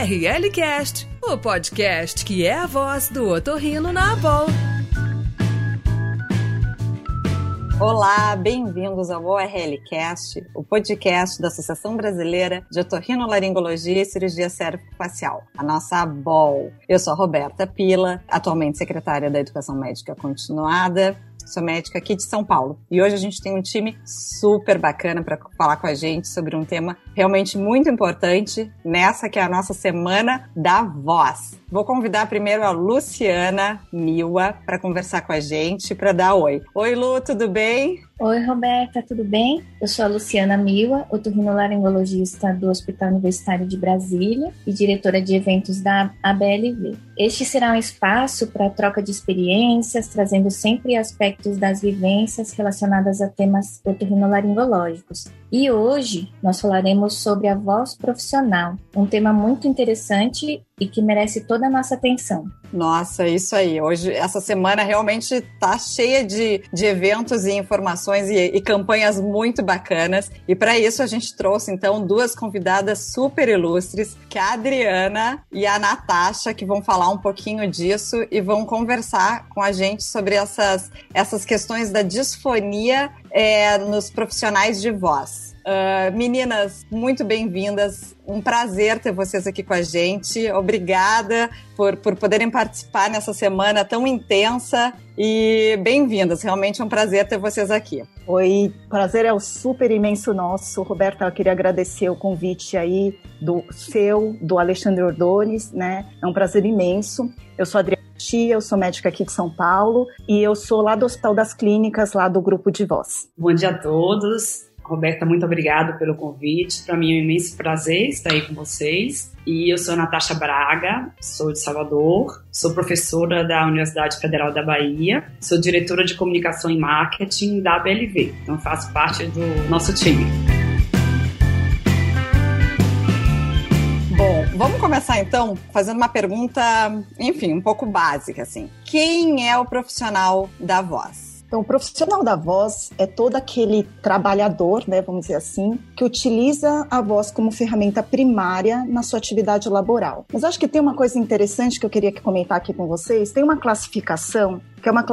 ORLcast, o podcast que é a voz do otorrino na Abol. Olá, bem-vindos ao ORLcast, o podcast da Associação Brasileira de Otorrinolaringologia e Cirurgia Cérvico-Facial, a nossa ABOL. Eu sou a Roberta Pila, atualmente secretária da Educação Médica Continuada, sou médica aqui de São Paulo. E hoje a gente tem um time super bacana para falar com a gente sobre um tema realmente muito importante nessa que é a nossa semana da voz. Vou convidar primeiro a Luciana Miwa para conversar com a gente, para dar oi. Oi, Lu, tudo bem? Oi, Roberta, tudo bem? Eu sou a Luciana Miwa, otorrinolaringologista do Hospital Universitário de Brasília e diretora de eventos da ABLV. Este será um espaço para troca de experiências, trazendo sempre aspectos das vivências relacionadas a temas otorrinolaringológicos. E hoje nós falaremos sobre a voz profissional, um tema muito interessante e que merece toda a nossa atenção. Nossa, isso aí. Hoje, essa semana realmente está cheia de, de eventos e informações e, e campanhas muito bacanas. E para isso a gente trouxe então duas convidadas super ilustres, que é a Adriana e a Natasha, que vão falar um pouquinho disso e vão conversar com a gente sobre essas, essas questões da disfonia é, nos profissionais de voz. Uh, meninas, muito bem-vindas. Um prazer ter vocês aqui com a gente. Obrigada por, por poderem participar nessa semana tão intensa e bem-vindas. Realmente é um prazer ter vocês aqui. Oi, prazer é o super imenso nosso. Roberta, eu queria agradecer o convite aí do seu, do Alexandre Ordones, né? É um prazer imenso. Eu sou Adriana Tia, eu sou médica aqui de São Paulo e eu sou lá do Hospital das Clínicas, lá do grupo de voz. Bom dia a todos. Roberta, muito obrigada pelo convite. Para mim é um imenso prazer estar aí com vocês. E eu sou Natasha Braga, sou de Salvador, sou professora da Universidade Federal da Bahia, sou diretora de comunicação e marketing da ABLV. Então faço parte do nosso time. Bom, vamos começar então fazendo uma pergunta, enfim, um pouco básica assim. Quem é o profissional da voz? Então, o profissional da voz é todo aquele trabalhador, né, vamos dizer assim, que utiliza a voz como ferramenta primária na sua atividade laboral. Mas acho que tem uma coisa interessante que eu queria comentar aqui com vocês. Tem uma classificação que é uma,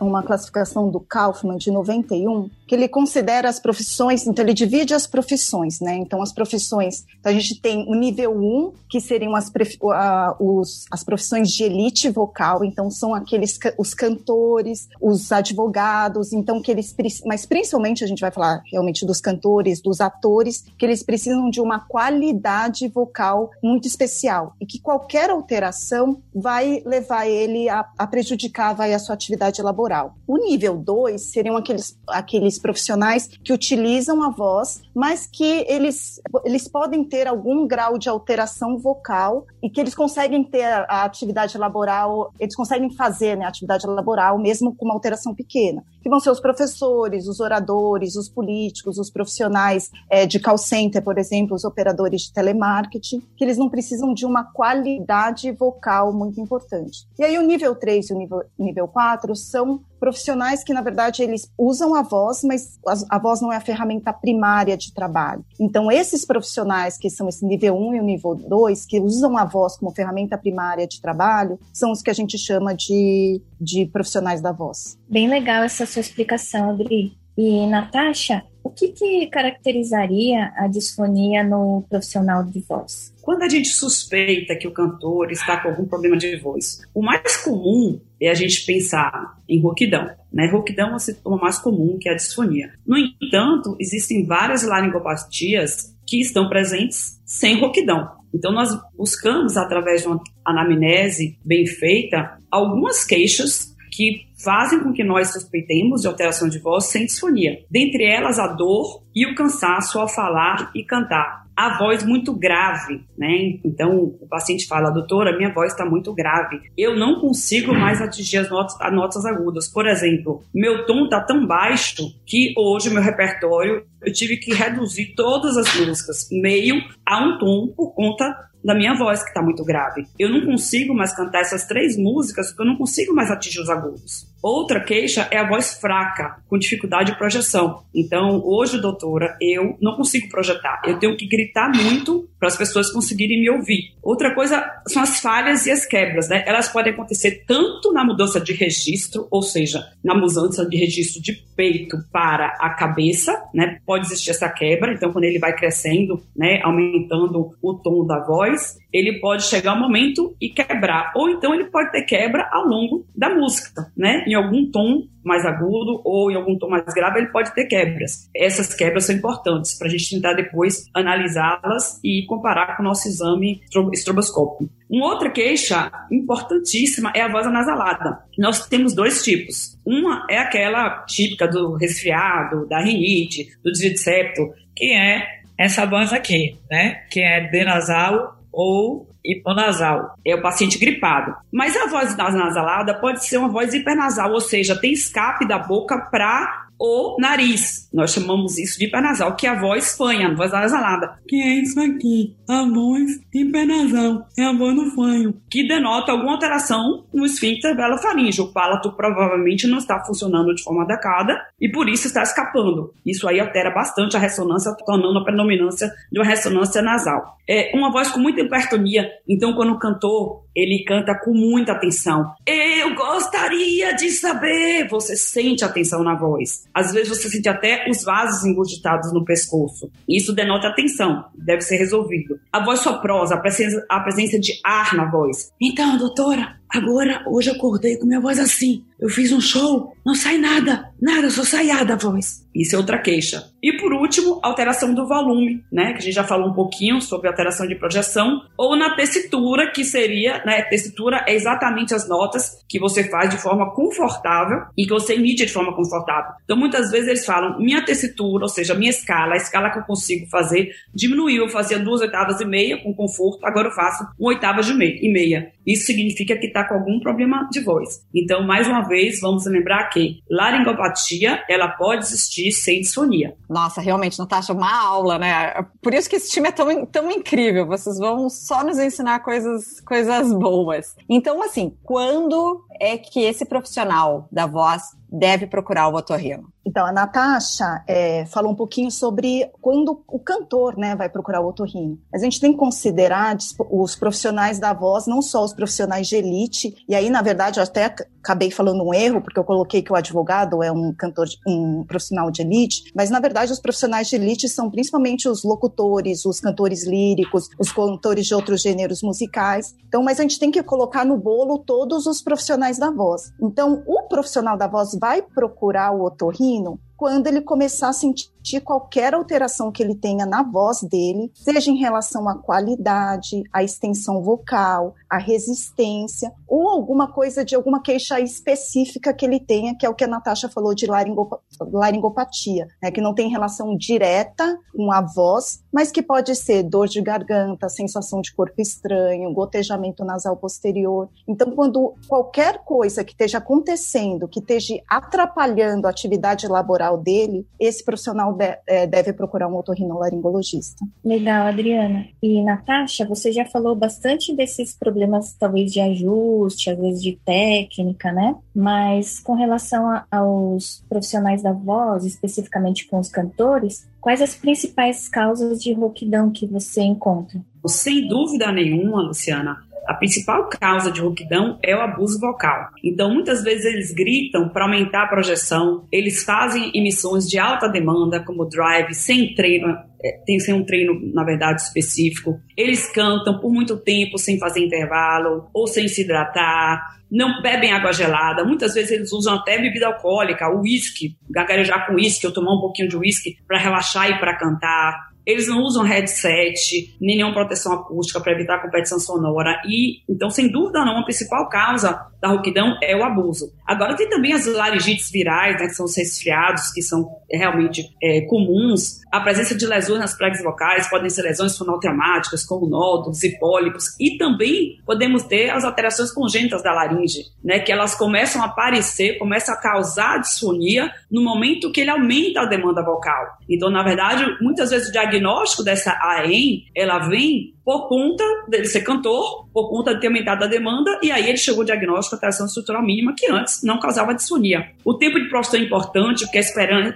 uma classificação do Kaufman de 91, que ele considera as profissões, então ele divide as profissões, né? Então as profissões, então a gente tem o nível 1, que seriam as, uh, os, as profissões de elite vocal, então são aqueles os cantores, os advogados, então que eles mas principalmente a gente vai falar realmente dos cantores, dos atores, que eles precisam de uma qualidade vocal muito especial e que qualquer alteração vai levar ele a, a prejudicar, vai a sua atividade laboral. O nível 2 seriam aqueles, aqueles profissionais que utilizam a voz, mas que eles, eles podem ter algum grau de alteração vocal e que eles conseguem ter a atividade laboral, eles conseguem fazer né, a atividade laboral mesmo com uma alteração pequena, que vão ser os professores, os oradores, os políticos, os profissionais é, de call center, por exemplo, os operadores de telemarketing, que eles não precisam de uma qualidade vocal muito importante. E aí o nível 3 e o nível, nível 4 são profissionais que, na verdade, eles usam a voz, mas a, voz não é a ferramenta primária de trabalho. Então, esses profissionais que são esse nível 1 e o nível 2, que usam a voz como ferramenta primária de trabalho, são os que a gente chama de, de profissionais da voz. Bem legal essa sua explicação, Adri. E, Natasha, o que, que caracterizaria a disfonia no profissional de voz? Quando a gente suspeita que o cantor está com algum problema de voz, o mais comum é a gente pensar em rouquidão. Né? Rouquidão é o sintoma mais comum, que é a disfonia. No entanto, existem várias laringopatias que estão presentes sem rouquidão. Então, nós buscamos, através de uma anamnese bem feita, algumas queixas que fazem com que nós suspeitemos de alteração de voz sem disfonia. Dentre elas, a dor e o cansaço ao falar e cantar. A voz muito grave, né? Então o paciente fala, doutora, minha voz está muito grave. Eu não consigo mais atingir as notas, as notas agudas. Por exemplo, meu tom está tão baixo que hoje meu repertório eu tive que reduzir todas as músicas meio a um tom por conta da minha voz, que está muito grave. Eu não consigo mais cantar essas três músicas porque eu não consigo mais atingir os agudos. Outra queixa é a voz fraca, com dificuldade de projeção. Então, hoje, doutora, eu não consigo projetar. Eu tenho que gritar muito para as pessoas conseguirem me ouvir. Outra coisa são as falhas e as quebras, né? Elas podem acontecer tanto na mudança de registro, ou seja, na mudança de registro de peito para a cabeça, né? Pode existir essa quebra. Então, quando ele vai crescendo, né, aumentando o tom da voz, ele pode chegar um momento e quebrar. Ou então ele pode ter quebra ao longo da música, né? Em algum tom mais agudo ou em algum tom mais grave, ele pode ter quebras. Essas quebras são importantes para a gente tentar depois analisá-las e comparar com o nosso exame estroboscópico. Uma outra queixa importantíssima é a voz anasalada. Nós temos dois tipos. Uma é aquela típica do resfriado, da rinite, do desvio de septo, que é essa voz aqui, né? Que é denasal ou hiponasal. É o paciente gripado. Mas a voz nasalada pode ser uma voz hipernasal, ou seja, tem escape da boca para o nariz. Nós chamamos isso de hipernasal, que é a voz fanha, a voz nasalada. Que é isso aqui, a voz hipernasal, é a voz no fanho, que denota alguma alteração no esfíncter velo-faríngeo. O palato provavelmente não está funcionando de forma adequada e por isso está escapando. Isso aí altera bastante a ressonância, tornando a predominância de uma ressonância nasal. É uma voz com muita hipertonia, então quando o cantor ele canta com muita atenção. Eu gostaria de saber. Você sente a atenção na voz. Às vezes você sente até os vasos engurgitados no pescoço. Isso denota atenção. Deve ser resolvido. A voz soprosa, a presença, a presença de ar na voz. Então, doutora, Agora, hoje acordei com minha voz assim. Eu fiz um show, não sai nada, nada, só sai ar da voz. Isso é outra queixa. E por último, alteração do volume, né? Que a gente já falou um pouquinho sobre alteração de projeção, ou na tessitura, que seria, né? Tessitura é exatamente as notas que você faz de forma confortável e que você emite de forma confortável. Então, muitas vezes eles falam, minha tessitura, ou seja, minha escala, a escala que eu consigo fazer, diminuiu. Eu fazia duas oitavas e meia com conforto, agora eu faço uma oitava de meia, e meia. Isso significa que está com algum problema de voz. Então, mais uma vez, vamos lembrar que laringopatia, ela pode existir sem disfonia. Nossa, realmente, Natasha, uma aula, né? Por isso que esse time é tão, tão incrível. Vocês vão só nos ensinar coisas, coisas boas. Então, assim, quando é que esse profissional da voz deve procurar o otorrino? Então, a Natasha é, falou um pouquinho sobre quando o cantor né, vai procurar o otorrino. A gente tem que considerar os profissionais da voz, não só os profissionais de elite, e aí, na verdade, eu até acabei falando um erro, porque eu coloquei que o advogado é um cantor, um profissional de elite, mas na verdade os profissionais de elite são principalmente os locutores, os cantores líricos, os cantores de outros gêneros musicais. Então, mas a gente tem que colocar no bolo todos os profissionais da voz. Então, o profissional da voz vai procurar o otorrino quando ele começar a sentir qualquer alteração que ele tenha na voz dele, seja em relação à qualidade, à extensão vocal, à resistência, ou alguma coisa de alguma queixa específica que ele tenha, que é o que a Natasha falou de laringopatia, né, que não tem relação direta com a voz, mas que pode ser dor de garganta, sensação de corpo estranho, gotejamento nasal posterior. Então, quando qualquer coisa que esteja acontecendo, que esteja atrapalhando a atividade laboral dele, esse profissional de, é, deve procurar um otorrinolaringologista. Legal, Adriana. E Natasha, você já falou bastante desses problemas, talvez de ajuste, às vezes de técnica, né? Mas com relação a, aos profissionais da voz, especificamente com os cantores, quais as principais causas de rouquidão que você encontra? Sem dúvida nenhuma, Luciana, a principal causa de rouquidão é o abuso vocal. Então, muitas vezes eles gritam para aumentar a projeção, eles fazem emissões de alta demanda, como drive, sem treino, é, tem que ser um treino, na verdade, específico. Eles cantam por muito tempo sem fazer intervalo ou sem se hidratar, não bebem água gelada. Muitas vezes eles usam até bebida alcoólica, o uísque, gargarejar com uísque, ou tomar um pouquinho de uísque para relaxar e para cantar. Eles não usam headset, nem nenhuma proteção acústica para evitar a competição sonora. E, então, sem dúvida não, a principal causa da rouquidão é o abuso. Agora, tem também as laringites virais, né, que são os resfriados, que são realmente é, comuns. A presença de lesões nas pregas vocais podem ser lesões fonotraumáticas, como nódulos e pólipos. E também podemos ter as alterações congênitas da laringe, né, que elas começam a aparecer, começam a causar disfonia no momento que ele aumenta a demanda vocal. Então, na verdade, muitas vezes o diagnóstico dessa AEM, ela vem por conta dele ser cantor, por conta de ter aumentado a demanda, e aí ele chegou ao diagnóstico da alteração estrutural mínima, que antes não causava disfonia. O tempo de produção é importante, porque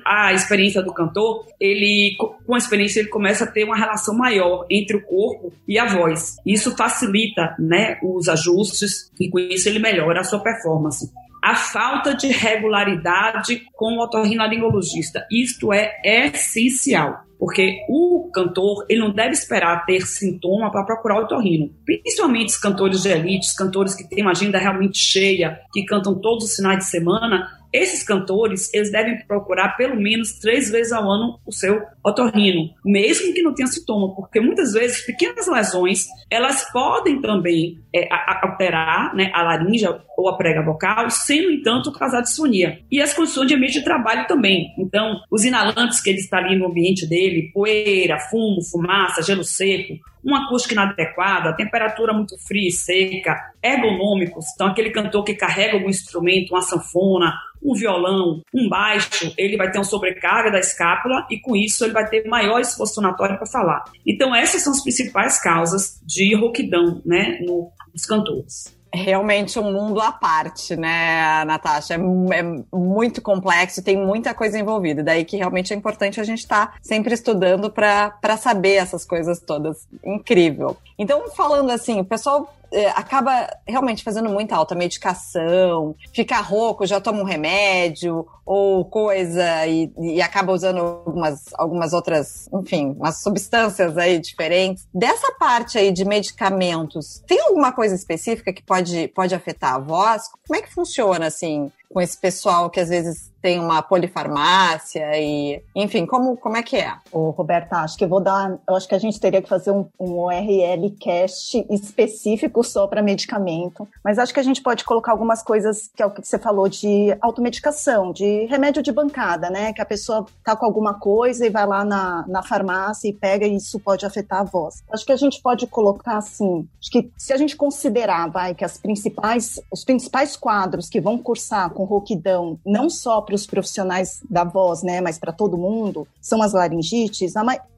a experiência do cantor, ele, com a experiência, ele começa a ter uma relação maior entre o corpo e a voz. Isso facilita né, os ajustes, e com isso ele melhora a sua performance a falta de regularidade com o otorrinolaringologista. Isto é essencial. Porque o cantor, ele não deve esperar ter sintoma para procurar o otorrino. Principalmente os cantores de elite, os cantores que têm uma agenda realmente cheia, que cantam todos os finais de semana, esses cantores, eles devem procurar pelo menos três vezes ao ano o seu otorrino, mesmo que não tenha sintoma, porque muitas vezes pequenas lesões, elas podem também é, alterar né, a laringe ou a prega vocal, sem, no entanto, causar disfonia. E as condições de ambiente de trabalho também. Então, os inalantes que ele está ali no ambiente dele, poeira, fumo, fumaça, gelo seco, uma acústica inadequada, temperatura muito fria e seca, ergonômicos, então aquele cantor que carrega algum instrumento, uma sanfona, um violão, um baixo, ele vai ter uma sobrecarga da escápula e com isso ele vai ter maior esforço fonatório para falar. Então essas são as principais causas de rouquidão, né, nos cantores realmente um mundo à parte, né, Natasha? É, é, muito complexo, tem muita coisa envolvida. Daí que realmente é importante a gente estar tá sempre estudando para saber essas coisas todas. Incrível. Então, falando assim, o pessoal é, acaba realmente fazendo muita alta medicação, fica rouco, já toma um remédio ou coisa e, e, acaba usando algumas, algumas outras, enfim, umas substâncias aí diferentes. Dessa parte aí de medicamentos, tem alguma coisa específica que pode, pode afetar a voz? Como é que funciona assim? Com esse pessoal que às vezes tem uma polifarmácia e, enfim, como, como é que é? Ô, Roberta, acho que eu vou dar, eu acho que a gente teria que fazer um, um ORL cast específico só para medicamento, mas acho que a gente pode colocar algumas coisas que é o que você falou de automedicação, de remédio de bancada, né? Que a pessoa tá com alguma coisa e vai lá na, na farmácia e pega e isso pode afetar a voz. Acho que a gente pode colocar assim, acho que se a gente considerar, vai, que as principais, os principais quadros que vão cursar com rouquidão, não só para os profissionais da voz, né, mas para todo mundo, são as laringites,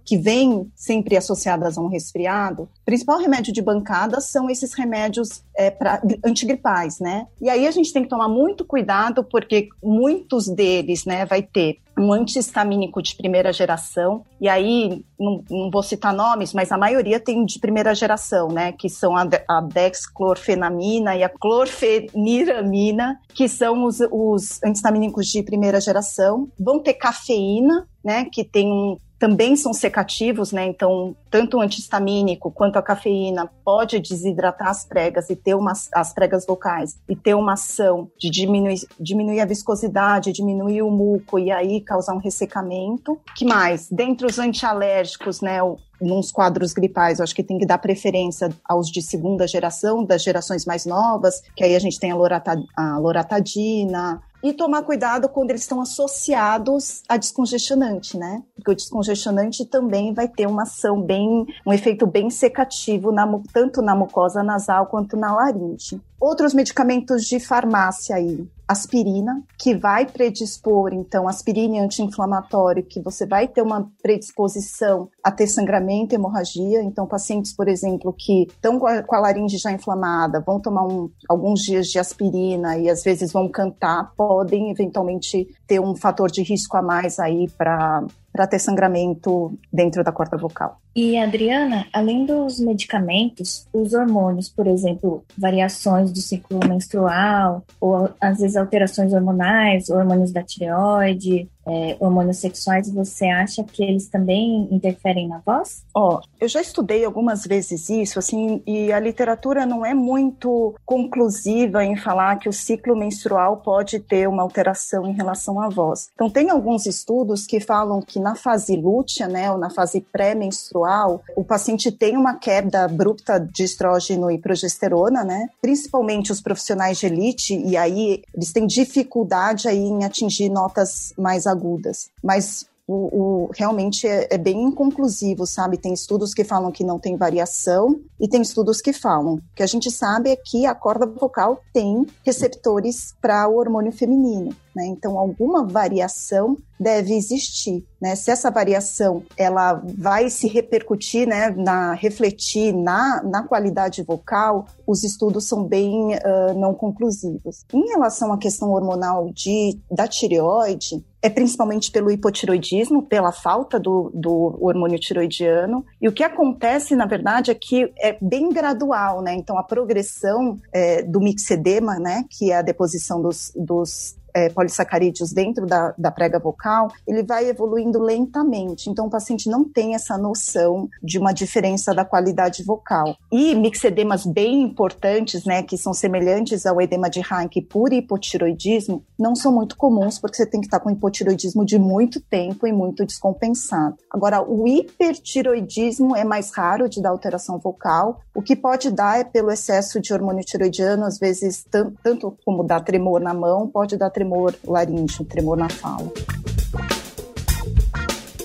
que vêm sempre associadas a um resfriado. O principal remédio de bancada são esses remédios é, pra, antigripais, né? E aí a gente tem que tomar muito cuidado, porque muitos deles, né, vai ter um antihistamínico de primeira geração, e aí, não, não, vou citar nomes, mas a maioria tem de primeira geração, né, que são a, a dexclorfenamina e a clorfeniramina, que são os, os antihistamínicos de primeira geração. Vão ter cafeína, né, que tem um também são secativos, né? Então, tanto o antihistamínico quanto a cafeína pode desidratar as pregas e ter uma, as pregas vocais e ter uma ação de diminuir, diminuir a viscosidade, diminuir o muco e aí causar um ressecamento. que mais? Dentre os antialérgicos, né? nos quadros gripais, eu acho que tem que dar preferência aos de segunda geração, das gerações mais novas, que aí a gente tem a, lorata, a loratadina, e tomar cuidado quando eles estão associados a descongestionante, né? Porque o descongestionante também vai ter uma ação bem, um efeito bem secativo, na, tanto na mucosa nasal quanto na laringe. Outros medicamentos de farmácia aí, aspirina, que vai predispor, então, aspirina anti-inflamatório, que você vai ter uma predisposição a ter sangramento, hemorragia. Então, pacientes, por exemplo, que estão com a, laringe já inflamada, vão tomar um, alguns dias de aspirina e às vezes vão cantar, podem eventualmente ter um fator de risco a mais aí para para ter sangramento dentro da corda vocal. E Adriana, além dos medicamentos, os hormônios, por exemplo, variações do ciclo menstrual, ou às vezes alterações hormonais, hormônios da tireoide, é, hormônios sexuais, você acha que eles também interferem na voz? Ó, oh, eu já estudei algumas vezes isso, assim, e a literatura não é muito conclusiva em falar que o ciclo menstrual pode ter uma alteração em relação à voz. Então, tem alguns estudos que falam que na fase lútea, né, ou na fase pré-menstrual, o paciente tem uma queda abrupta de estrógeno e progesterona, né, principalmente os profissionais de elite, e aí eles têm dificuldade aí em atingir notas mais agudas agudas. Mas o, o realmente é, é, bem inconclusivo, sabe? Tem estudos que falam que não tem variação e tem estudos que falam. O que a gente sabe é que a corda vocal tem receptores para o hormônio feminino. Né? Então, alguma variação deve existir. Né? Se essa variação ela vai se repercutir, né, na refletir na, na qualidade vocal, os estudos são bem uh, não conclusivos. Em relação à questão hormonal de, da tireoide, é principalmente pelo hipotiroidismo, pela falta do, do hormônio tiroidiano. E o que acontece, na verdade, é que é bem gradual, né? Então, a progressão é, do mixedema, né, que é a deposição dos, dos é, polissacarídeos dentro da, da prega vocal, ele vai evoluindo lentamente. Então, o paciente não tem essa noção de uma diferença da qualidade vocal. E mixedemas bem importantes, né, que são semelhantes ao edema de Rank por hipotiroidismo, não são muito comuns, porque você tem que estar com hipotiroidismo de muito tempo e muito descompensado. Agora, o hipertiroidismo é mais raro de dar alteração vocal. O que pode dar é pelo excesso de hormônio tiroidiano, às vezes, tanto como dar tremor na mão, pode dar tremor laríngeo, tremor na fala.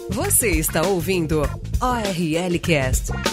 Você está ouvindo ORL Cast.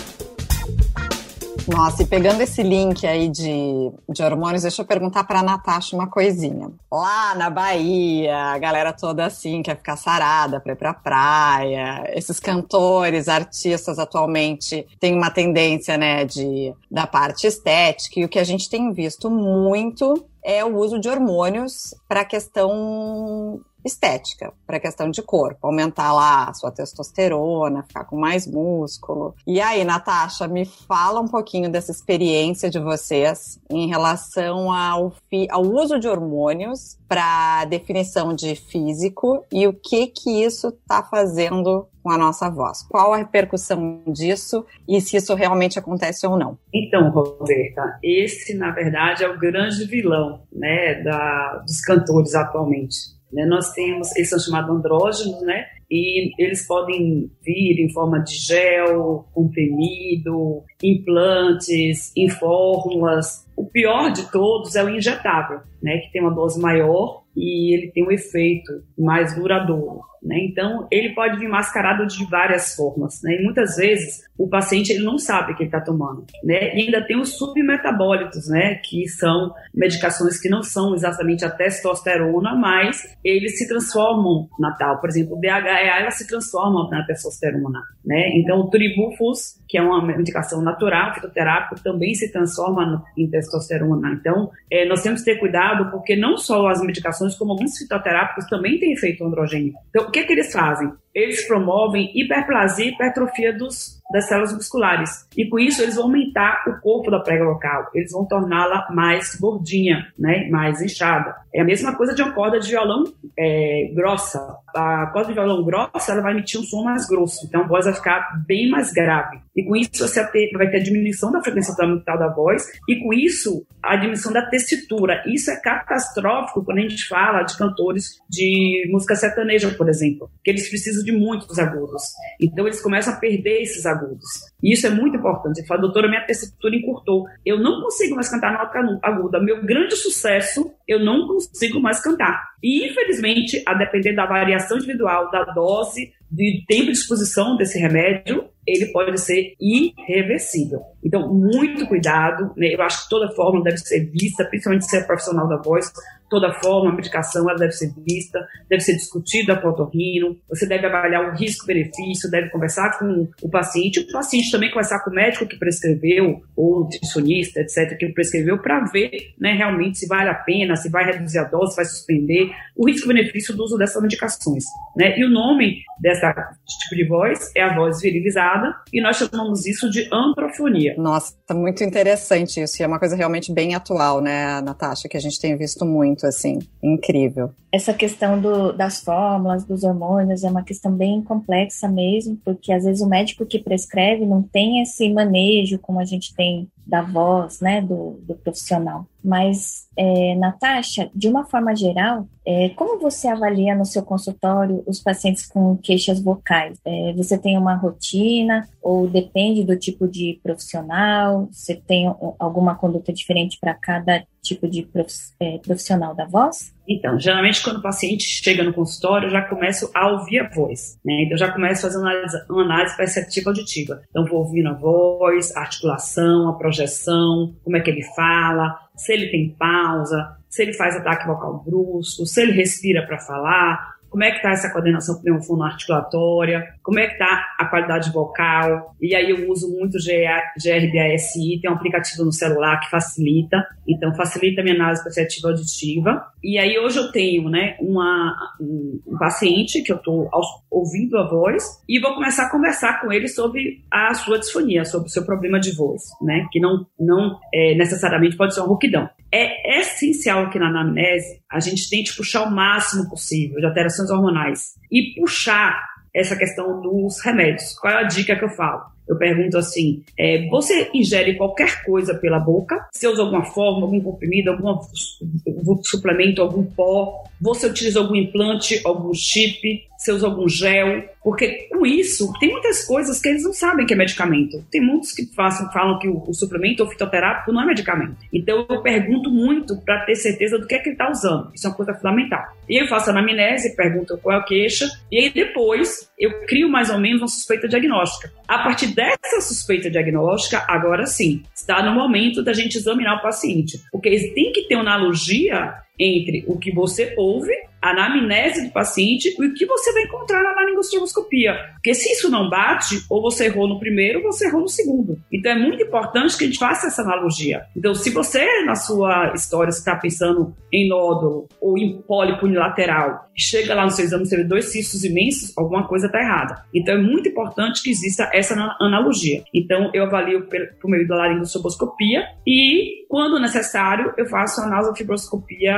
Nossa, e pegando esse link aí de, de hormônios, deixa eu perguntar para Natasha uma coisinha. Lá na Bahia, a galera toda assim quer ficar sarada para ir pra praia. Esses cantores, artistas atualmente têm uma tendência, né, de da parte estética e o que a gente tem visto muito é o uso de hormônios para a questão estética, para questão de corpo, aumentar lá a sua testosterona, ficar com mais músculo. E aí, Natasha, me fala um pouquinho dessa experiência de vocês em relação ao, ao uso de hormônios para definição de físico e o que que isso está fazendo com a nossa voz. Qual a repercussão disso e se isso realmente acontece ou não? Então, Roberta, esse na verdade é o grande vilão, né, da, dos cantores atualmente. Né? Nós temos, eles são chamados andrógenos, né? E eles podem vir em forma de gel, comprimido, implantes, em fórmulas. O pior de todos é o injetável, né? Que tem uma dose maior e ele tem um efeito mais duradouro. Né? Então, ele pode vir mascarado de várias formas. Né? E muitas vezes o paciente ele não sabe que ele está tomando. Né? E ainda tem os submetabólitos, né? que são medicações que não são exatamente a testosterona, mas eles se transformam na tal. Por exemplo, o DHEA ela se transforma na testosterona. Né? Então, o tribufus, que é uma medicação natural, fitoterápico, também se transforma em testosterona. Então, é, nós temos que ter cuidado, porque não só as medicações, como alguns fitoterápicos também têm efeito androgênico. Então, o que, que eles fazem? Eles promovem hiperplasia e hipertrofia dos, das células musculares. E com isso, eles vão aumentar o corpo da prega local. Eles vão torná-la mais gordinha, né? mais inchada. É a mesma coisa de uma corda de violão é, grossa. A corda de violão grossa ela vai emitir um som mais grosso. Então, a voz vai ficar bem mais grave. E com isso, você vai ter a diminuição da frequência fundamental da voz. E com isso, a diminuição da tessitura. Isso é catastrófico quando a gente fala de cantores de música sertaneja, por exemplo. Que eles precisam de muitos agudos. Então eles começam a perder esses agudos. E isso é muito importante. Ele fala, doutora, minha tessitura encurtou. Eu não consigo mais cantar nota aguda. Meu grande sucesso, eu não consigo mais cantar. E infelizmente, a depender da variação individual, da dose, de tempo de exposição desse remédio, ele pode ser irreversível. Então, muito cuidado. Né? Eu acho que toda fórmula deve ser vista, principalmente se é profissional da voz, toda forma, a medicação ela deve ser vista, deve ser discutida com o otorrino, você deve avaliar o risco-benefício, deve conversar com o paciente, o paciente também conversar com o médico que prescreveu, ou nutricionista, etc., que prescreveu, para ver né, realmente se vale a pena, se vai reduzir a dose, se vai suspender, o risco-benefício do uso dessas medicações. Né? E o nome dessa tipo de voz é a voz virilizada, e nós chamamos isso de antrofonia. Nossa, tá muito interessante isso, e é uma coisa realmente bem atual, né, Natasha, que a gente tem visto muito muito, assim, incrível. Essa questão do, das fórmulas, dos hormônios, é uma questão bem complexa mesmo, porque às vezes o médico que prescreve não tem esse manejo como a gente tem da voz, né, do, do profissional. Mas, é, Natasha, de uma forma geral, é, como você avalia no seu consultório os pacientes com queixas vocais? É, você tem uma rotina ou depende do tipo de profissional? Você tem alguma conduta diferente para cada tipo de é, profissional da voz? Então, geralmente quando o paciente chega no consultório, eu já começo a ouvir a voz, né? Então, eu já começo a fazer uma análise, uma análise perceptiva auditiva. Então, vou ouvindo a voz, a articulação, a projeção, como é que ele fala, se ele tem pausa, se ele faz ataque vocal brusco, se ele respira para falar, como é que está essa coordenação pneumofonoarticulatória, como é que está a qualidade vocal, e aí eu uso muito GRBASI, tem um aplicativo no celular que facilita, então facilita a minha análise perceptiva auditiva, e aí hoje eu tenho, né, uma, um, um paciente que eu estou ouvindo a voz, e vou começar a conversar com ele sobre a sua disfonia, sobre o seu problema de voz, né, que não, não é, necessariamente pode ser uma rouquidão. É essencial aqui na anamnese a gente tente puxar o máximo possível de alterações hormonais e puxar essa questão dos remédios. Qual é a dica que eu falo? Eu pergunto assim: é, você ingere qualquer coisa pela boca? Você usa alguma forma, algum comprimido, algum suplemento, algum pó? Você utiliza algum implante, algum chip? Você usa algum gel? Porque com isso, tem muitas coisas que eles não sabem que é medicamento. Tem muitos que façam, falam que o, o suplemento ou fitoterápico não é medicamento. Então eu pergunto muito para ter certeza do que é que ele está usando. Isso é uma coisa fundamental. E eu faço anamnese, pergunto qual é a queixa, e aí depois eu crio mais ou menos uma suspeita diagnóstica. A partir dessa suspeita diagnóstica, agora sim, está no momento da gente examinar o paciente. Porque tem que ter uma analogia entre o que você ouve a anamnese do paciente e o que você vai encontrar na laringostroboscopia. Porque se isso não bate, ou você errou no primeiro, ou você errou no segundo. Então é muito importante que a gente faça essa analogia. Então, se você, na sua história, está pensando em nódulo ou em pólipo unilateral, chega lá no seu exame e vê dois cistos imensos, alguma coisa está errada. Então é muito importante que exista essa analogia. Então eu avalio por meio da laringostroboscopia e, quando necessário, eu faço a nasofibroscopia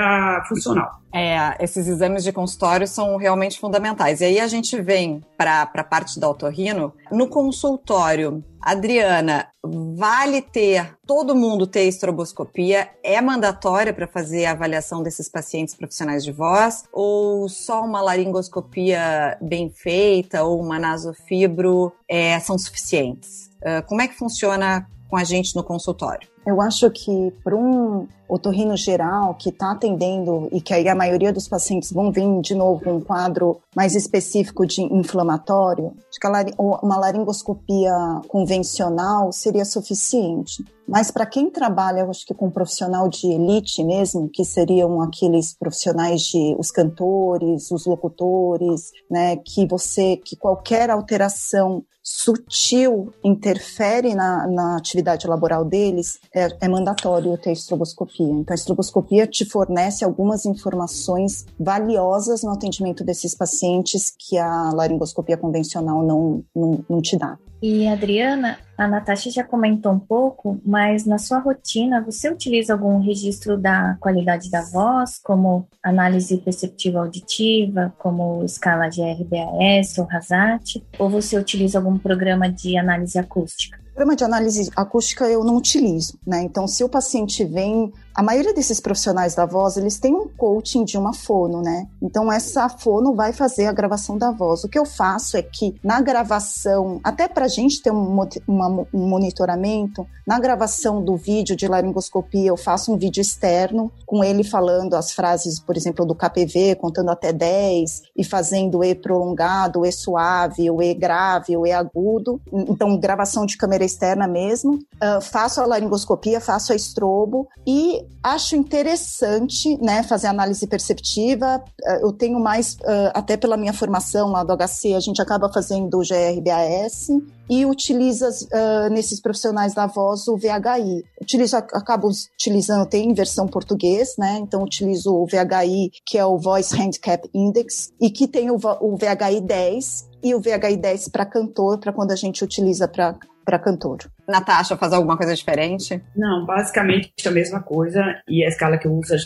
funcional. É, esses exames de consultório são realmente fundamentais. E aí a gente vem para a parte da otorrino. No consultório, Adriana, vale ter, todo mundo ter estroboscopia? É mandatória para fazer a avaliação desses pacientes profissionais de voz? Ou só uma laringoscopia bem feita ou uma nasofibro é, são suficientes? Uh, como é que funciona com a gente no consultório? Eu acho que para um otorrino geral que está atendendo e que aí a maioria dos pacientes vão vir de novo com um quadro mais específico de inflamatório, acho que uma laringoscopia convencional seria suficiente. Mas para quem trabalha, acho que com um profissional de elite mesmo, que seriam aqueles profissionais de os cantores, os locutores, né, que você que qualquer alteração sutil interfere na, na atividade laboral deles, é, é mandatório ter estroboscopia. Então, a estroboscopia te fornece algumas informações valiosas no atendimento desses pacientes que a laringoscopia convencional não, não, não te dá. E Adriana, a Natasha já comentou um pouco, mas na sua rotina você utiliza algum registro da qualidade da voz, como análise perceptiva auditiva, como escala de RBAS ou RASAT, ou você utiliza algum programa de análise acústica? Programa de análise acústica eu não utilizo, né? Então, se o paciente vem a maioria desses profissionais da voz, eles têm um coaching de uma fono, né? Então essa fono vai fazer a gravação da voz. O que eu faço é que na gravação, até para a gente ter um, uma, um, monitoramento, na gravação do vídeo de laringoscopia, eu faço um vídeo externo com ele falando as frases, por exemplo, do KPV, contando até 10 e fazendo o E prolongado, o E suave, o E grave, o E agudo. Então, gravação de câmera externa mesmo. Uh, faço a laringoscopia, faço a estrobo e acho interessante, né, fazer análise perceptiva. Eh, eu tenho mais, uh, até pela minha formação lá do HC, a gente acaba fazendo o GRBAS e utiliza uh, nesses profissionais da voz o VHI. Utilizo, acabo utilizando, tem versão português, né? Então utilizo o VHI, que é o Voice Handicap Index, e que tem o, o VHI 10 e o VHI 10 para cantor, para quando a gente utiliza para para cantor. Natasha, fazer alguma coisa diferente? Não, basicamente a mesma coisa. E a escala que eu uso é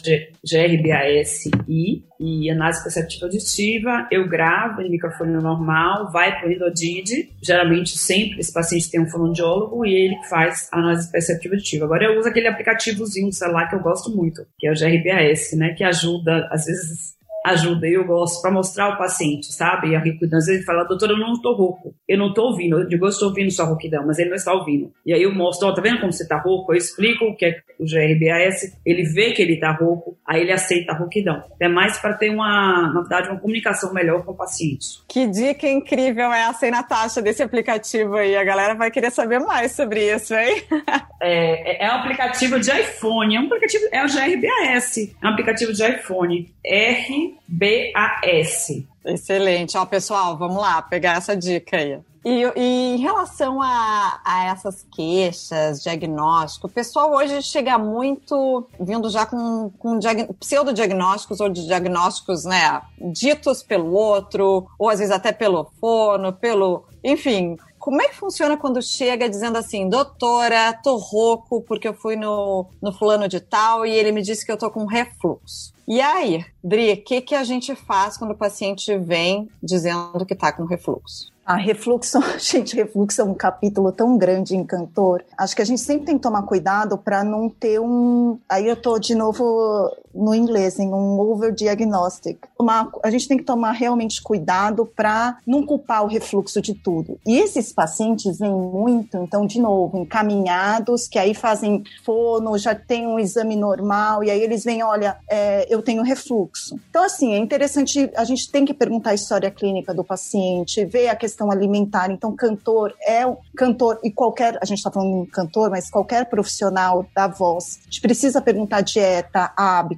GRBAS-I e análise perceptiva auditiva. Eu gravo em microfone normal, vai para o endodide. Geralmente, sempre esse paciente tem um fonoaudiólogo e ele faz a análise perceptiva auditiva. Agora, eu uso aquele aplicativozinho no celular que eu gosto muito, que é o GRBAS, né? Que ajuda, às vezes, ajuda, eu gosto, para mostrar ao paciente, sabe? E a às vezes ele fala, doutora, eu não estou rouco, eu não estou ouvindo. Eu digo, eu estou ouvindo sua rouquidão, mas ele não está ouvindo. E aí eu mostro, ó, tá vendo como você está rouco? Eu explico o que é o GRBAS, ele vê que ele está rouco, aí ele aceita a rouquidão. É mais para ter uma, na verdade, uma comunicação melhor com o paciente. Que dica incrível é essa aí, Natasha, desse aplicativo aí. A galera vai querer saber mais sobre isso, hein? é, é, é um aplicativo de iPhone, é um aplicativo, é o GRBAS, é um aplicativo de iPhone, RBAS. Excelente. Ó, pessoal, vamos lá, pegar essa dica aí. E, e, em relação a, a, essas queixas, diagnóstico, o pessoal hoje chega muito vindo já com, com pseudodiagnósticos ou diagnósticos, né, ditos pelo outro, ou às vezes até pelo fono, pelo. Enfim, como é que funciona quando chega dizendo assim, doutora, tô rouco porque eu fui no, no fulano de tal e ele me disse que eu tô com refluxo? E aí, Dri, o que, que a gente faz quando o paciente vem dizendo que tá com refluxo? A refluxo, gente, refluxo é um capítulo tão grande em cantor. Acho que a gente sempre tem que tomar cuidado para não ter um. Aí eu tô de novo no inglês, em um overdiagnostic. Uma, a gente tem que tomar realmente cuidado para não culpar o refluxo de tudo. E esses pacientes vêm muito, então, de novo, encaminhados, que aí fazem fono, já tem um exame normal, e aí eles vêm, olha, é, eu tenho refluxo. Então, assim, é interessante, a gente tem que perguntar a história clínica do paciente, ver a questão alimentar. Então, cantor é um cantor e qualquer, a gente está falando em cantor, mas qualquer profissional da voz, a gente precisa perguntar dieta,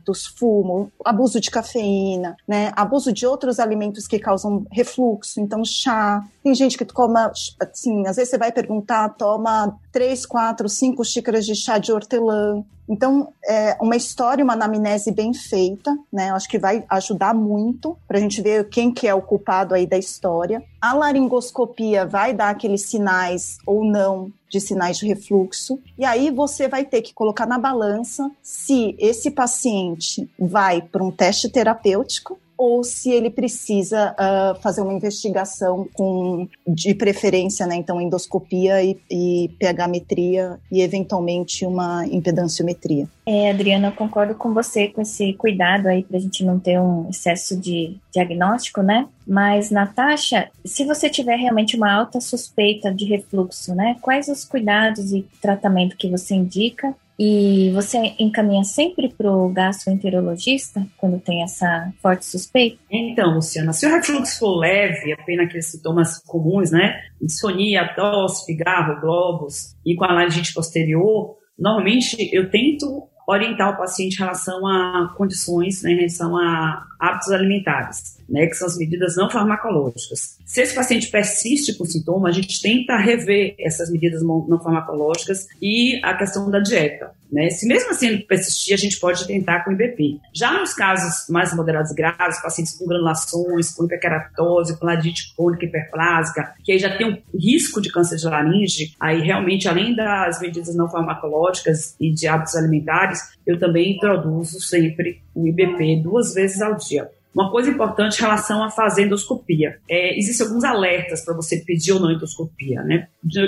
hábitos, fumo, abuso de cafeína, né? Abuso de outros alimentos que causam refluxo, então chá. Tem gente que toma, assim, às vezes você vai perguntar, toma três, quatro, cinco xícaras de chá de hortelã. Então, é uma história, uma anamnese bem feita, né? Acho que vai ajudar muito para a gente ver quem que é o culpado aí da história. A laringoscopia vai dar aqueles sinais ou não de sinais de refluxo. E aí você vai ter que colocar na balança se esse paciente vai para um teste terapêutico ou se ele precisa uh, fazer uma investigação com, de preferência, né, então endoscopia e, e pHmetria e eventualmente uma impedanciometria. É, Adriana, eu concordo com você com esse cuidado aí para a gente não ter um excesso de diagnóstico, né? Mas, Natasha, se você tiver realmente uma alta suspeita de refluxo, né? Quais os cuidados e tratamento que você indica e você encaminha sempre para o gastroenterologista quando tem essa forte suspeita? Então, Luciana, se o refluxo for leve, apenas aqueles sintomas comuns, né? Insônia, tosse, pigarro, globos e com a laringite posterior, normalmente eu tento orientar o paciente em relação a condições, né, em relação a hábitos alimentares, né, que são as medidas não farmacológicas. Se esse paciente persiste com sintoma, a gente tenta rever essas medidas não farmacológicas e a questão da dieta. Né? Se mesmo assim persistir, a gente pode tentar com IBP. Já nos casos mais moderados graves, pacientes com granulações, com hiperkeratose, com ladite crônica hiperplásica, que aí já tem um risco de câncer de laringe, aí realmente, além das medidas não farmacológicas e de hábitos alimentares, eu também introduzo sempre o IBP duas vezes ao dia. Uma coisa importante em relação a fazer endoscopia. É, existem alguns alertas para você pedir ou não endoscopia, né?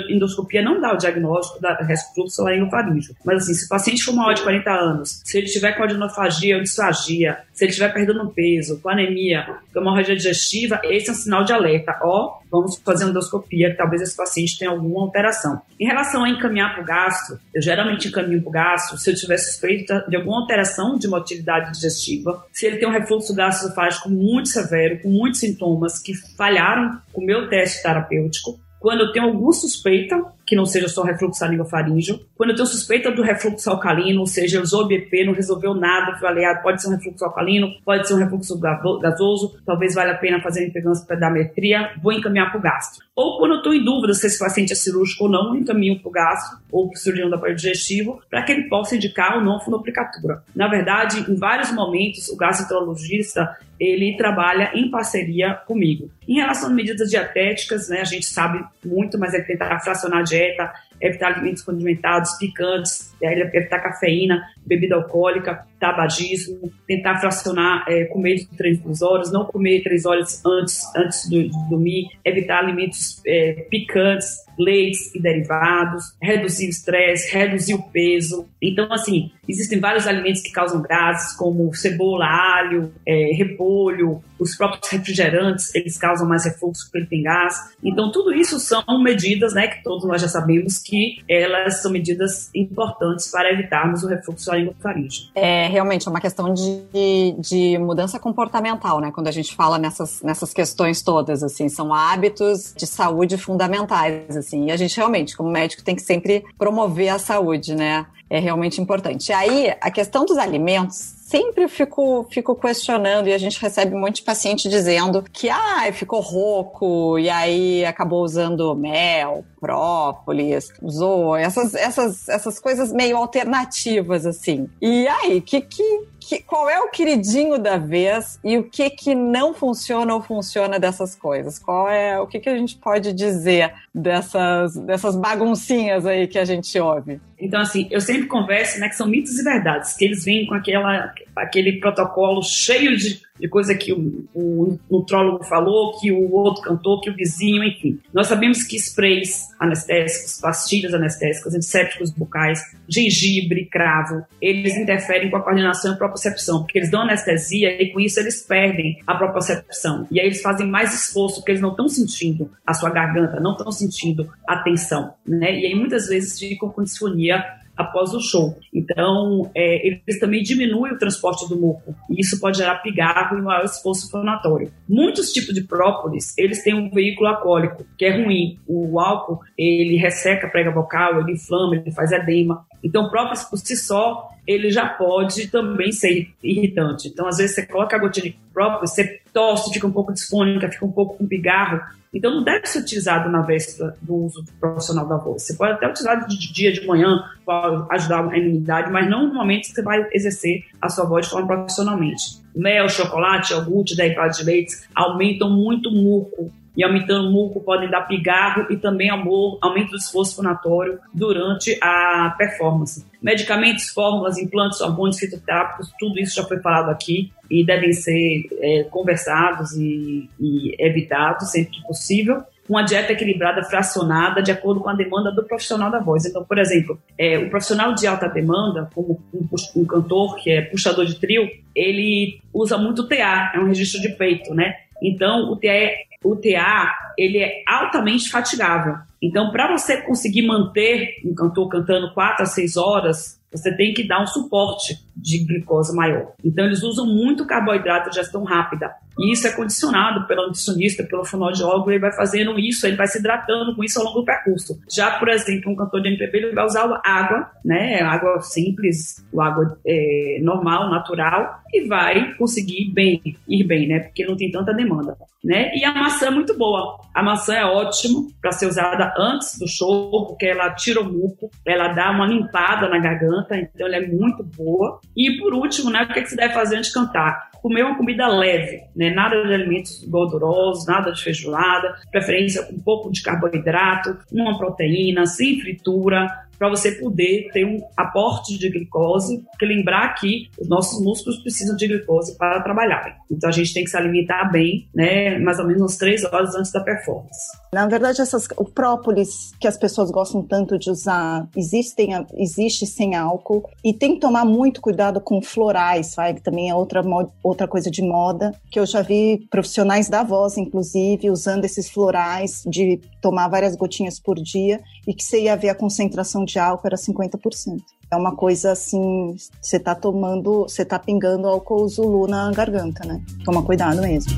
Endoscopia não dá o diagnóstico da refluxo laringofaríngeo. Mas assim, se o paciente for maior de 40 anos, se ele tiver com adenofagia ou disfagia, se ele estiver perdendo peso, com anemia, com hemorragia digestiva, esse é um sinal de alerta. Ó, vamos fazer endoscopia, que talvez esse paciente tenha alguma alteração. Em relação a encaminhar para o gastro, eu geralmente encaminho para o gastro se eu tiver suspeita de alguma alteração de motilidade digestiva, se ele tem um refluxo gastroesofágico muito severo, com muitos sintomas que falharam com o meu teste terapêutico, quando eu tenho alguma suspeita, que não seja só refluxo faríngeo, quando eu tenho suspeita do refluxo alcalino, ou seja, usou BP, não resolveu nada, foi aliado, pode ser um refluxo alcalino, pode ser um refluxo gasoso, talvez valha a pena fazer impedância pedametria, vou encaminhar para o gastro. Ou quando eu estou em dúvida se esse paciente é cirúrgico ou não, encaminho para o gastro ou para o cirurgião do aparelho digestivo, para que ele possa indicar ou não fonoplicatura. Na verdade, em vários momentos, o gastroenterologista ele trabalha em parceria comigo. Em relação às medidas dietéticas, né, a gente sabe muito, mas é tentar fracionar a dieta, projeta evitar alimentos condimentados, picantes, evitar cafeína, bebida alcoólica. tabagismo, tentar fracionar, é, comer três horas, não comer três horas antes, antes de dormir, evitar alimentos é, picantes, leites e derivados, reduzir o estresse, reduzir o peso. Então, assim, existem vários alimentos que causam gases, como cebola, alho, é, repolho, os próprios refrigerantes, eles causam mais refluxo porque ele tem gás. Então, tudo isso são medidas, né, que todos nós já sabemos que elas são medidas importantes para evitarmos o refluxo laringofaríngeo. É realmente é uma questão de, de mudança comportamental, né, quando a gente fala nessas, nessas questões todas, assim, são hábitos de saúde fundamentais, assim, e a gente realmente, como médico, tem que sempre promover a saúde, né, é realmente importante. Aí, a questão dos alimentos sempre fico, fico questionando e a gente recebe um monte de paciente dizendo que ah, ficou rouco e aí acabou usando mel, própolis, usou essas, essas, essas coisas meio alternativas assim. E aí, que, que, que, qual é o queridinho da vez e o que que não funciona ou funciona dessas coisas? Qual é o que que a gente pode dizer dessas, dessas baguncinhas aí que a gente ouve? Então, assim, eu sempre converso, né, que são mitos e verdades, que eles vêm com aquela, aquele protocolo cheio de de coisa que o, o nutrólogo falou, que o outro cantou, que o vizinho, enfim. Nós sabemos que sprays anestésicos, pastilhas anestésicas, antissépticos bucais, gengibre, cravo, eles interferem com a coordenação e a propriocepção, porque eles dão anestesia e com isso eles perdem a propriocepção. E aí eles fazem mais esforço, porque eles não estão sentindo a sua garganta, não estão sentindo a tensão, né? E aí muitas vezes ficam com disfonia após o show. Então, é, eles também diminuem o transporte do muco, e isso pode gerar pigarro e maior esforço fonatório. Muitos tipos de própolis, eles têm um veículo alcoólico, que é ruim. O álcool, ele resseca a prega vocal, ele inflama, ele faz edema. Então, própolis por si só, ele já pode também ser irritante. Então, às vezes, você coloca a gotinha de própolis, você tosse, fica um pouco disfônica, fica um pouco com pigarro, então não deve ser utilizado na véspera do uso profissional da voz. Você pode até utilizar de dia, de manhã, para ajudar a imunidade, mas não no momento que você vai exercer a sua voz de forma profissionalmente. Mel, chocolate, iogurte, derivados de leite aumentam muito o muco e aumentando o muco podem dar pigarro e também aumento do esforço fonatório durante a performance. Medicamentos, fórmulas, implantes, hormônios fitoterápicos, tudo isso já foi falado aqui e devem ser é, conversados e, e evitados sempre que possível uma dieta equilibrada, fracionada, de acordo com a demanda do profissional da voz. Então, por exemplo, é, o profissional de alta demanda, como um, um, cantor que é puxador de trio, ele usa muito TA, é um registro de peito, né? Então, o TA é o TA ele é altamente fatigável. Então, para você conseguir manter um cantor cantando 4 a 6 horas, você tem que dar um suporte de glicose maior. Então, eles usam muito carboidrato de gestão rápida. E isso é condicionado pelo nutricionista, pelo fonoaudiólogo, ele vai fazendo isso, ele vai se hidratando com isso ao longo do percurso. Já, por exemplo, um cantor de MPB, ele vai usar água, né, água simples, água é, normal, natural, e vai conseguir bem, ir bem, né, porque não tem tanta demanda, né. E a maçã é muito boa. A maçã é ótima para ser usada antes do show, porque ela tira o muco, ela dá uma limpada na garganta, então ela é muito boa. E por último, né, o que, é que você deve fazer antes de cantar? Comer uma comida leve, né, nada de alimentos gordurosos, nada de feijoada, preferência com um pouco de carboidrato, uma proteína, sem fritura, para você poder ter um aporte de glicose, porque lembrar que os nossos músculos precisam de glicose para trabalhar. Então a gente tem que se alimentar bem, né, mais ou menos umas três horas antes da performance. Na verdade, essas, o própolis que as pessoas gostam tanto de usar existem, existe sem álcool e tem que tomar muito cuidado com florais, sabe? Que também é outra, outra coisa de moda, que eu já vi profissionais da voz, inclusive, usando esses florais de tomar várias gotinhas por dia e que você ia ver a concentração de álcool era 50%. É uma coisa assim, você tá tomando, você tá pingando álcool Zulu na garganta, né? Toma cuidado mesmo.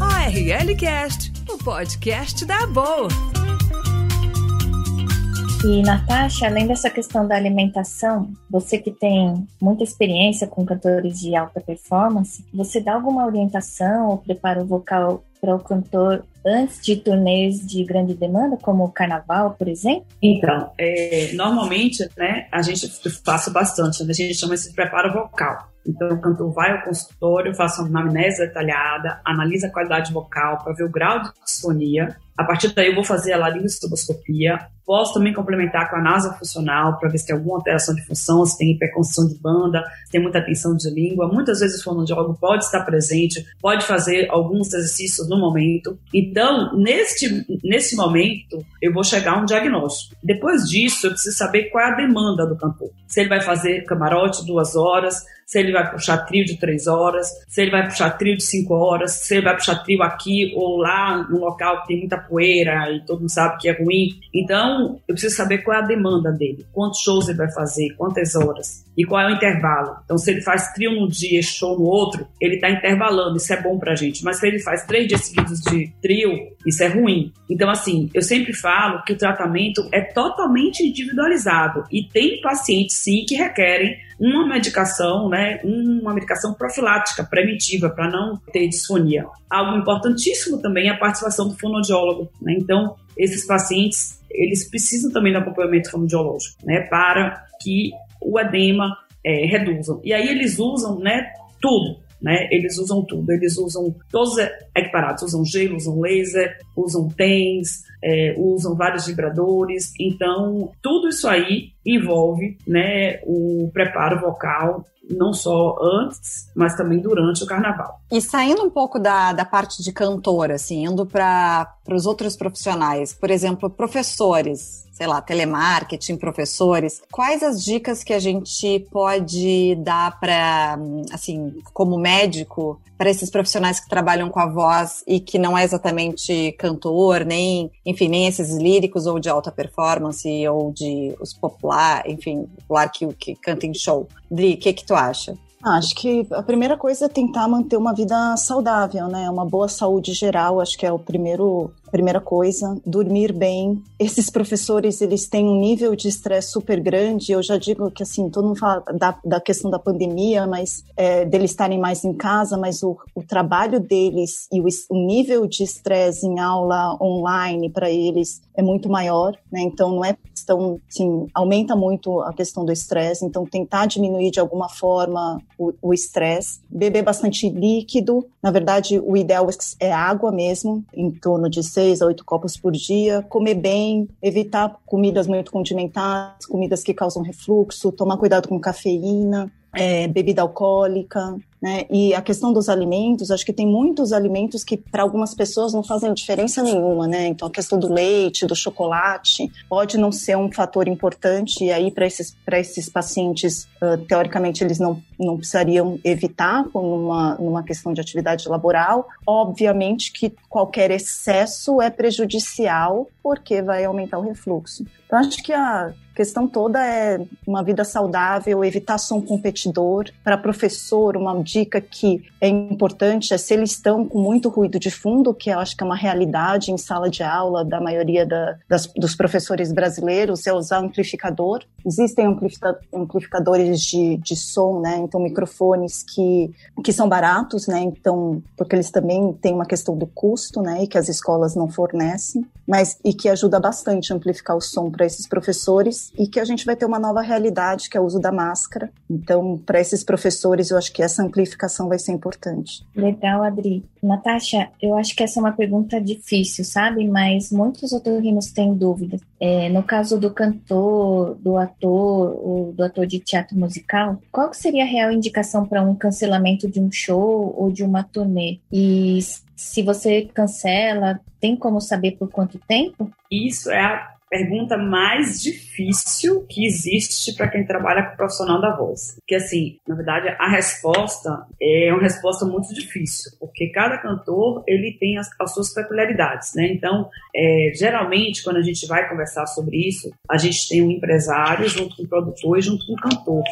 ORL Cast, o podcast da boa. E, Natasha, além dessa questão da alimentação, você que tem muita experiência com cantores de alta performance, você dá alguma orientação ou preparo vocal para o cantor antes de turnês de grande demanda, como o carnaval, por exemplo? Então, é, normalmente, né, a gente faz bastante, a gente chama isso de preparo vocal. Então, o cantor vai ao consultório, faz uma anamnese detalhada, analisa a qualidade vocal para ver o grau de disfonia A partir daí eu vou fazer a laringoscopia. Posso também complementar com a nasofuncional para ver se tem alguma alteração de função, se tem hiperconstrução de banda, se tem muita tensão de língua. Muitas vezes o fonoaudiólogo pode estar presente, pode fazer alguns exercícios no momento. Então, neste, nesse momento, eu vou chegar a um diagnóstico. Depois disso, eu preciso saber qual é a demanda do cantor. Se ele vai fazer camarote duas horas, se ele vai puxar trio de três horas, se ele vai puxar trio de cinco horas, se ele vai puxar trio aqui ou lá, num local que tem muita poeira e todo mundo sabe que é ruim. Então, eu preciso saber qual é a demanda dele, quantos shows ele vai fazer, quantas horas e qual é o intervalo. Então, se ele faz trio num dia e show no outro, ele está intervalando, isso é bom pra gente. Mas se ele faz três dias seguidos de trio, isso é ruim. Então, assim, eu sempre falo que o tratamento é totalmente individualizado e tem pacientes, sim, que requerem uma medicação, né, uma medicação profilática, preventiva, para não ter disfonia. Algo importantíssimo também é a participação do fonoaudiólogo. Né? Então, esses pacientes, eles precisam também do acompanhamento fonoaudiológico, né, para que o edema é, reduzam. E aí eles usam, né, tudo, né? Eles usam tudo, eles usam todos os equiparados, usam gelo, usam laser, usam TENS, é, usam vários vibradores. Então, tudo isso aí envolve né, o preparo vocal, não só antes, mas também durante o carnaval. E saindo um pouco da, da parte de cantor, assim, indo para os outros profissionais, por exemplo, professores, sei lá, telemarketing, professores, quais as dicas que a gente pode dar para, assim, como médico, para esses profissionais que trabalham com a voz e que não é exatamente cantor, nem, enfim, nem esses líricos ou de alta performance ou de os popular, enfim, popular que, que canta em show. Dri, o que que tu acha? Acho que a primeira coisa é tentar manter uma vida saudável, né? Uma boa saúde geral, acho que é o primeiro primeira coisa, dormir bem. Esses professores, eles têm um nível de estresse super grande. Eu já digo que, assim, todo mundo fala da, da questão da pandemia, mas é, deles estarem mais em casa, mas o, o trabalho deles e o, o nível de estresse em aula online para eles é muito maior, né? Então, não é questão, assim, aumenta muito a questão do estresse. Então, tentar diminuir de alguma forma o estresse. Beber bastante líquido. Na verdade, o ideal é água mesmo, em torno de seis a oito copos por dia, comer bem, evitar comidas muito condimentadas, comidas que causam refluxo, tomar cuidado com cafeína, é, bebida alcoólica, né? E a questão dos alimentos, acho que tem muitos alimentos que para algumas pessoas não fazem diferença nenhuma, né? Então a questão do leite, do chocolate, pode não ser um fator importante e aí para esses esses pacientes, uh, teoricamente eles não não precisariam evitar numa numa questão de atividade laboral. Obviamente que qualquer excesso é prejudicial porque vai aumentar o refluxo. Então acho que a questão toda é uma vida saudável, evitar som competidor. Para professor, uma dica que é importante é se eles estão com muito ruído de fundo, que eu acho que é uma realidade em sala de aula da maioria da, das, dos professores brasileiros, é usar amplificador. Existem amplificadores de, de som, né? Então, microfones que, que são baratos, né? Então, porque eles também têm uma questão do custo, né? E que as escolas não fornecem, mas e que ajuda bastante a amplificar o som para esses professores e que a gente vai ter uma nova realidade, que é o uso da máscara. Então, para esses professores, eu acho que essa amplificação vai ser importante. Legal, Adri. Natasha, eu acho que essa é uma pergunta difícil, sabe? Mas muitos otorrinos têm dúvidas. É, no caso do cantor, do ator ou do ator de teatro musical, qual seria a real indicação para um cancelamento de um show ou de uma turnê? E se você cancela, tem como saber por quanto tempo? Isso é a pergunta mais difícil que existe para quem trabalha com profissional da voz. Porque, assim, na verdade, a resposta é uma resposta muito difícil, porque cada cantor ele tem as, as suas peculiaridades, né? Então, é, geralmente, quando a gente vai conversar sobre isso, a gente tem um empresário junto com o produtor e junto com o cantor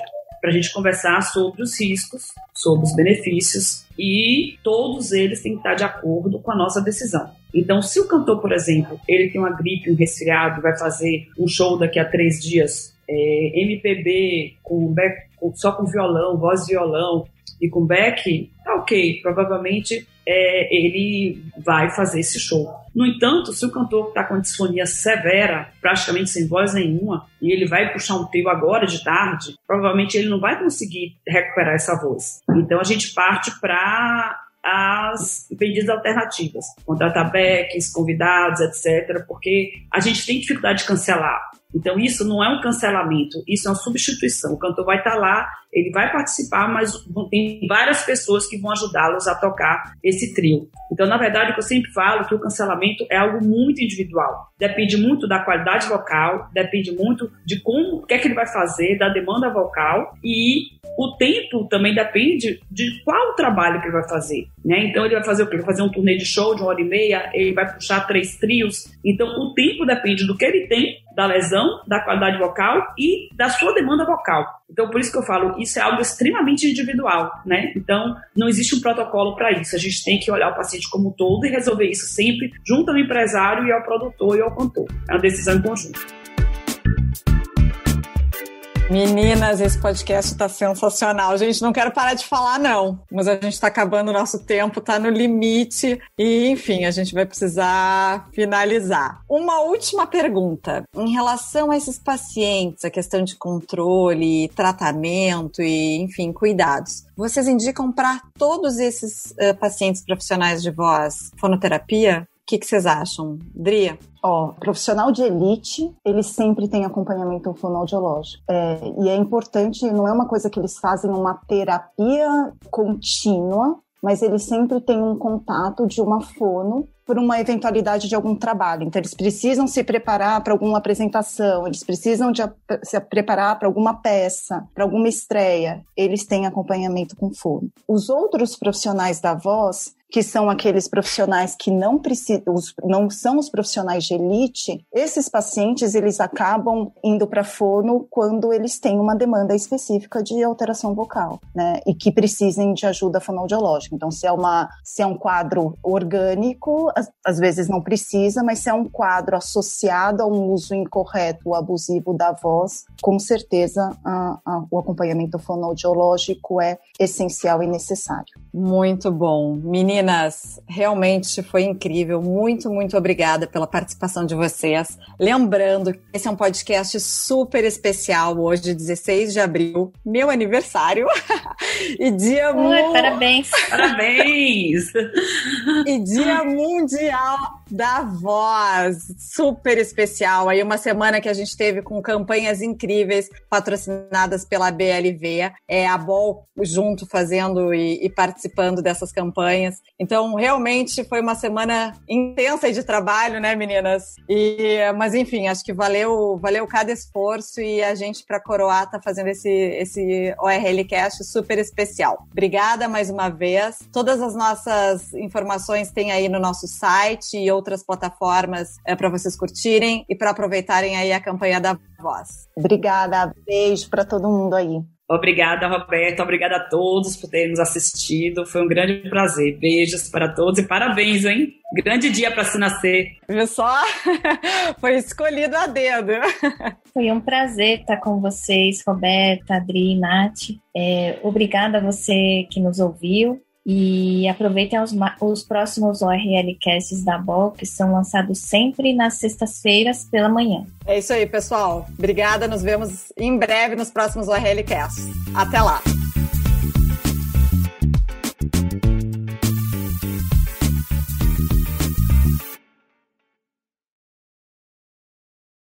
para a gente conversar sobre os riscos, sobre os benefícios e todos eles têm que estar de acordo com a nossa decisão. Então, se o cantor, por exemplo, ele tem uma gripe, um resfriado, vai fazer um show daqui a três dias, é, MPB com, back, só com violão, voz violão e com back, tá ok, provavelmente é, ele vai fazer esse show. No entanto, se o cantor está com disfonia severa, praticamente sem voz nenhuma, e ele vai puxar um trio agora de tarde, provavelmente ele não vai conseguir recuperar essa voz. Então a gente parte para as medidas alternativas, contratar backs, convidados, etc., porque a gente tem dificuldade de cancelar. Então, isso não é um cancelamento, isso é uma substituição. O cantor vai estar lá, ele vai participar, mas tem várias pessoas que vão ajudá-los a tocar esse trio. Então, na verdade, o que eu sempre falo é que o cancelamento é algo muito individual. Depende muito da qualidade vocal, depende muito de como, o que é que ele vai fazer, da demanda vocal e o tempo também depende de qual trabalho que ele vai fazer. Né? Então, ele vai fazer o quê? Ele vai fazer um turnê de show de uma hora e meia, ele vai puxar três trios. Então, o tempo depende do que ele tem da lesão, da qualidade vocal e da sua demanda vocal. Então, por isso que eu falo, isso é algo extremamente individual, né? Então, não existe um protocolo para isso. A gente tem que olhar o paciente como um todo e resolver isso sempre junto ao empresário e ao produtor e ao cantor. É uma decisão em conjunto. Meninas, esse podcast está sensacional. Gente, não quero parar de falar, não. Mas a gente está acabando o nosso tempo, está no limite. E, enfim, a gente vai precisar finalizar. Uma última pergunta. Em relação a esses pacientes, a questão de controle, tratamento e, enfim, cuidados. Vocês indicam para todos esses uh, pacientes profissionais de voz fonoterapia? O que, vocês acham? Dria? Ó, profissional de elite, ele sempre tem acompanhamento fonoaudiológico. É, e é importante, não é uma coisa que eles fazem uma terapia contínua, mas eles sempre têm um contato de uma fono por uma eventualidade de algum trabalho. Então, eles precisam se preparar para alguma apresentação, eles precisam de, se preparar para alguma peça, para alguma estreia. Eles têm acompanhamento com fono. Os outros profissionais da voz, que são aqueles profissionais que não precisam, não são os profissionais de elite, esses pacientes eles acabam indo para fono quando eles têm uma demanda específica de alteração vocal, né? E que precisem de ajuda fonoaudiológica. Então, se é uma, se é um quadro orgânico, às, às vezes não precisa, mas se é um quadro associado a um uso incorreto ou abusivo da voz, com certeza a, a, o acompanhamento fonoaudiológico é essencial e necessário. Muito bom, menina Meninas, realmente foi incrível. Muito, muito obrigada pela participação de vocês. Lembrando que esse é um podcast super especial hoje, 16 de abril, meu aniversário. e dia Oi, Parabéns! Parabéns! e dia mundial da voz, super especial. Aí uma semana que a gente teve com campanhas incríveis patrocinadas pela BLV, é a Bol junto fazendo e, e participando dessas campanhas. Então, realmente foi uma semana intensa de trabalho, né, meninas? E, mas enfim, acho que valeu, valeu cada esforço e a gente para coroar tá fazendo esse esse ORL Cast super especial. Obrigada mais uma vez. Todas as nossas informações tem aí no nosso site e outras plataformas é, para vocês curtirem e para aproveitarem aí a campanha da Voz. Obrigada, beijo para todo mundo aí. Obrigada, Roberto. Obrigada a todos por terem nos assistido. Foi um grande prazer. Beijos para todos e parabéns, hein? Grande dia para se nascer. Viu só? Foi escolhido a dedo. Foi um prazer estar com vocês, Roberta, Adri, Nath. É, obrigada a você que nos ouviu. E aproveitem os, os próximos ORL Casts da BOL, que são lançados sempre nas sextas-feiras pela manhã. É isso aí, pessoal. Obrigada, nos vemos em breve nos próximos ORL Casts. Até lá!